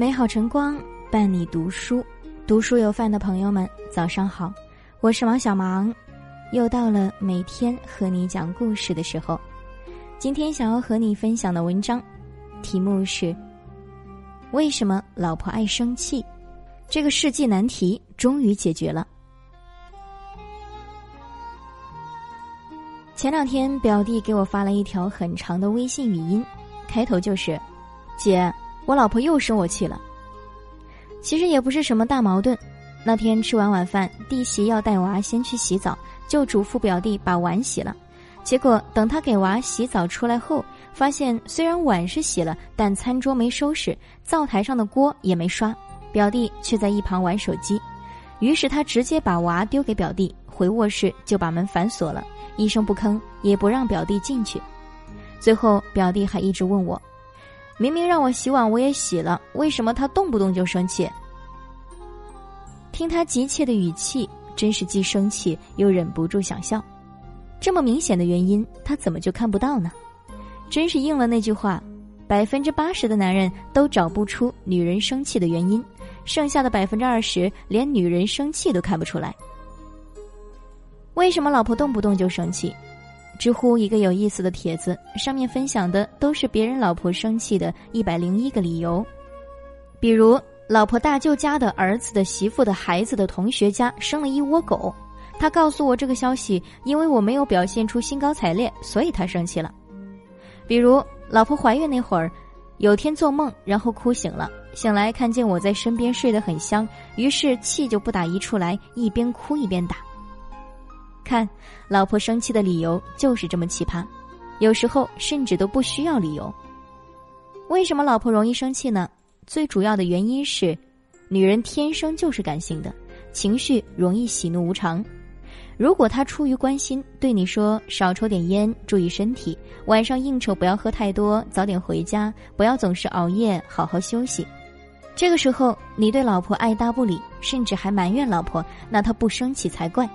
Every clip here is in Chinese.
美好晨光伴你读书，读书有饭的朋友们，早上好，我是王小芒，又到了每天和你讲故事的时候。今天想要和你分享的文章，题目是：为什么老婆爱生气？这个世纪难题终于解决了。前两天表弟给我发了一条很长的微信语音，开头就是：“姐。”我老婆又生我气了。其实也不是什么大矛盾。那天吃完晚饭，弟媳要带娃先去洗澡，就嘱咐表弟把碗洗了。结果等他给娃洗澡出来后，发现虽然碗是洗了，但餐桌没收拾，灶台上的锅也没刷。表弟却在一旁玩手机。于是他直接把娃丢给表弟，回卧室就把门反锁了，一声不吭，也不让表弟进去。最后表弟还一直问我。明明让我洗碗，我也洗了，为什么他动不动就生气？听他急切的语气，真是既生气又忍不住想笑。这么明显的原因，他怎么就看不到呢？真是应了那句话：百分之八十的男人都找不出女人生气的原因，剩下的百分之二十连女人生气都看不出来。为什么老婆动不动就生气？知乎一个有意思的帖子，上面分享的都是别人老婆生气的一百零一个理由，比如老婆大舅家的儿子的媳妇的孩子的同学家生了一窝狗，他告诉我这个消息，因为我没有表现出兴高采烈，所以他生气了。比如老婆怀孕那会儿，有天做梦，然后哭醒了，醒来看见我在身边睡得很香，于是气就不打一处来，一边哭一边打。看，老婆生气的理由就是这么奇葩，有时候甚至都不需要理由。为什么老婆容易生气呢？最主要的原因是，女人天生就是感性的，情绪容易喜怒无常。如果她出于关心对你说少抽点烟，注意身体，晚上应酬不要喝太多，早点回家，不要总是熬夜，好好休息。这个时候你对老婆爱搭不理，甚至还埋怨老婆，那她不生气才怪。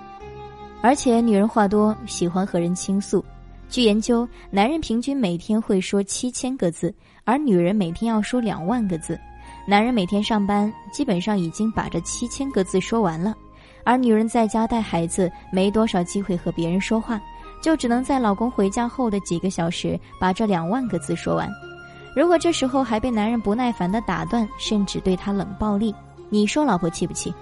而且女人话多，喜欢和人倾诉。据研究，男人平均每天会说七千个字，而女人每天要说两万个字。男人每天上班，基本上已经把这七千个字说完了，而女人在家带孩子，没多少机会和别人说话，就只能在老公回家后的几个小时把这两万个字说完。如果这时候还被男人不耐烦的打断，甚至对他冷暴力，你说老婆气不气？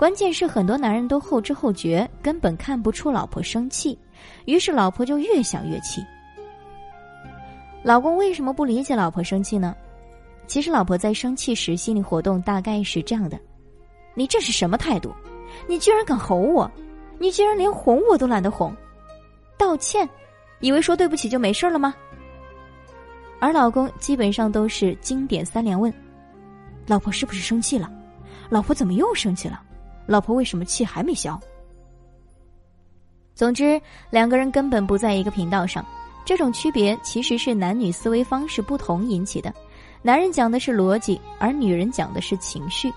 关键是很多男人都后知后觉，根本看不出老婆生气，于是老婆就越想越气。老公为什么不理解老婆生气呢？其实老婆在生气时心理活动大概是这样的：你这是什么态度？你居然敢吼我！你居然连哄我都懒得哄！道歉，以为说对不起就没事了吗？而老公基本上都是经典三连问：老婆是不是生气了？老婆怎么又生气了？老婆为什么气还没消？总之，两个人根本不在一个频道上。这种区别其实是男女思维方式不同引起的。男人讲的是逻辑，而女人讲的是情绪。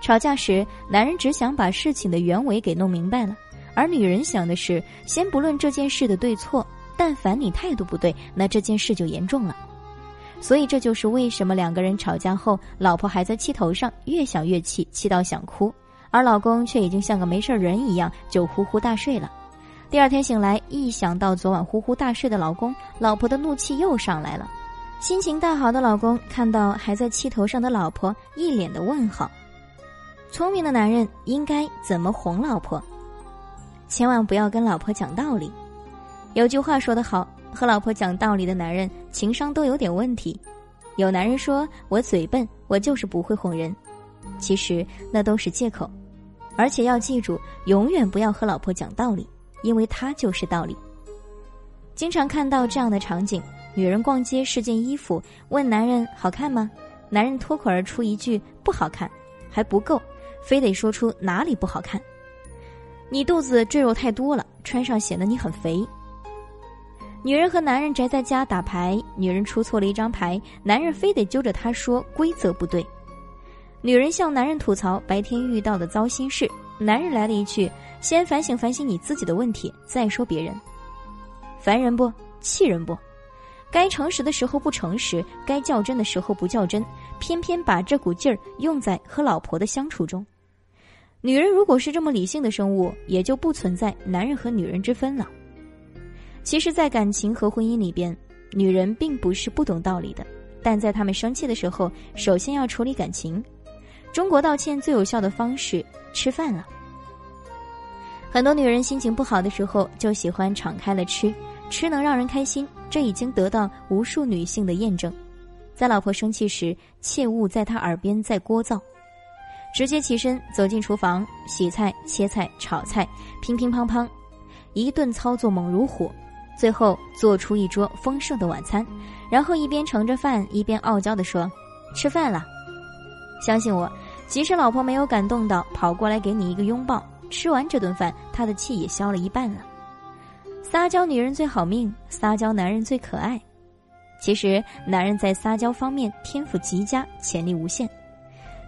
吵架时，男人只想把事情的原委给弄明白了，而女人想的是，先不论这件事的对错，但凡你态度不对，那这件事就严重了。所以，这就是为什么两个人吵架后，老婆还在气头上，越想越气，气到想哭。而老公却已经像个没事人一样，就呼呼大睡了。第二天醒来，一想到昨晚呼呼大睡的老公，老婆的怒气又上来了。心情大好的老公看到还在气头上的老婆，一脸的问号。聪明的男人应该怎么哄老婆？千万不要跟老婆讲道理。有句话说得好，和老婆讲道理的男人情商都有点问题。有男人说我嘴笨，我就是不会哄人。其实那都是借口，而且要记住，永远不要和老婆讲道理，因为她就是道理。经常看到这样的场景：女人逛街试件衣服，问男人好看吗？男人脱口而出一句不好看，还不够，非得说出哪里不好看。你肚子赘肉太多了，穿上显得你很肥。女人和男人宅在家打牌，女人出错了一张牌，男人非得揪着她说规则不对。女人向男人吐槽白天遇到的糟心事，男人来了一句：“先反省反省你自己的问题，再说别人。”烦人不？气人不？该诚实的时候不诚实，该较真的时候不较真，偏偏把这股劲儿用在和老婆的相处中。女人如果是这么理性的生物，也就不存在男人和女人之分了。其实，在感情和婚姻里边，女人并不是不懂道理的，但在她们生气的时候，首先要处理感情。中国道歉最有效的方式，吃饭了。很多女人心情不好的时候，就喜欢敞开了吃，吃能让人开心，这已经得到无数女性的验证。在老婆生气时，切勿在她耳边再聒噪，直接起身走进厨房，洗菜、切菜、炒菜，乒乒乓乓，一顿操作猛如虎，最后做出一桌丰盛的晚餐，然后一边盛着饭，一边傲娇地说：“吃饭了。”相信我，即使老婆没有感动到跑过来给你一个拥抱。吃完这顿饭，他的气也消了一半了。撒娇女人最好命，撒娇男人最可爱。其实，男人在撒娇方面天赋极佳，潜力无限。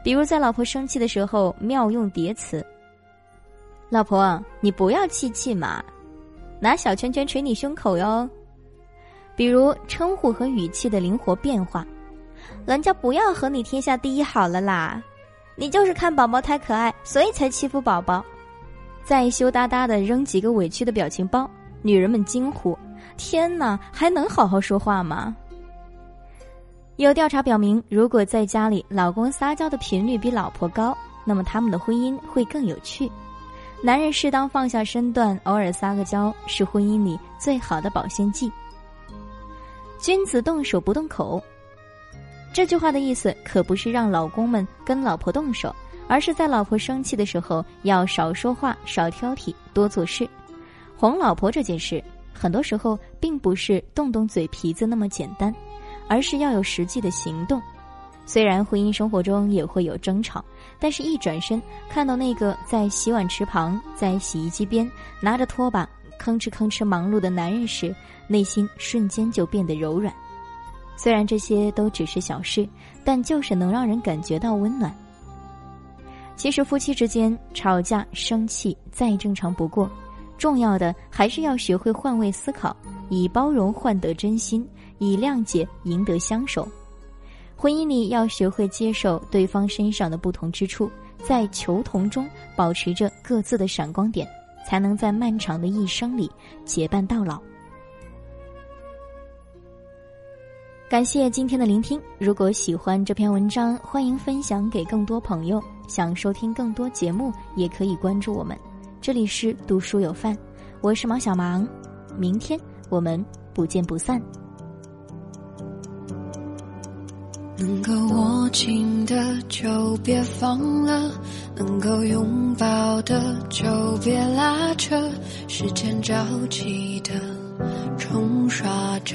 比如在老婆生气的时候，妙用叠词：“老婆，你不要气气嘛，拿小拳拳捶你胸口哟。”比如称呼和语气的灵活变化：“人家不要和你天下第一好了啦，你就是看宝宝太可爱，所以才欺负宝宝。”再羞答答的扔几个委屈的表情包，女人们惊呼：“天哪，还能好好说话吗？”有调查表明，如果在家里老公撒娇的频率比老婆高，那么他们的婚姻会更有趣。男人适当放下身段，偶尔撒个娇，是婚姻里最好的保鲜剂。君子动手不动口，这句话的意思可不是让老公们跟老婆动手。而是在老婆生气的时候，要少说话、少挑剔、多做事。哄老婆这件事，很多时候并不是动动嘴皮子那么简单，而是要有实际的行动。虽然婚姻生活中也会有争吵，但是一转身看到那个在洗碗池旁、在洗衣机边拿着拖把吭哧吭哧忙碌的男人时，内心瞬间就变得柔软。虽然这些都只是小事，但就是能让人感觉到温暖。其实夫妻之间吵架生气再正常不过，重要的还是要学会换位思考，以包容换得真心，以谅解赢得相守。婚姻里要学会接受对方身上的不同之处，在求同中保持着各自的闪光点，才能在漫长的一生里结伴到老。感谢今天的聆听。如果喜欢这篇文章，欢迎分享给更多朋友。想收听更多节目，也可以关注我们。这里是读书有范，我是毛小芒。明天我们不见不散。能够握紧的就别放了，能够拥抱的就别拉扯。时间着急的冲刷着。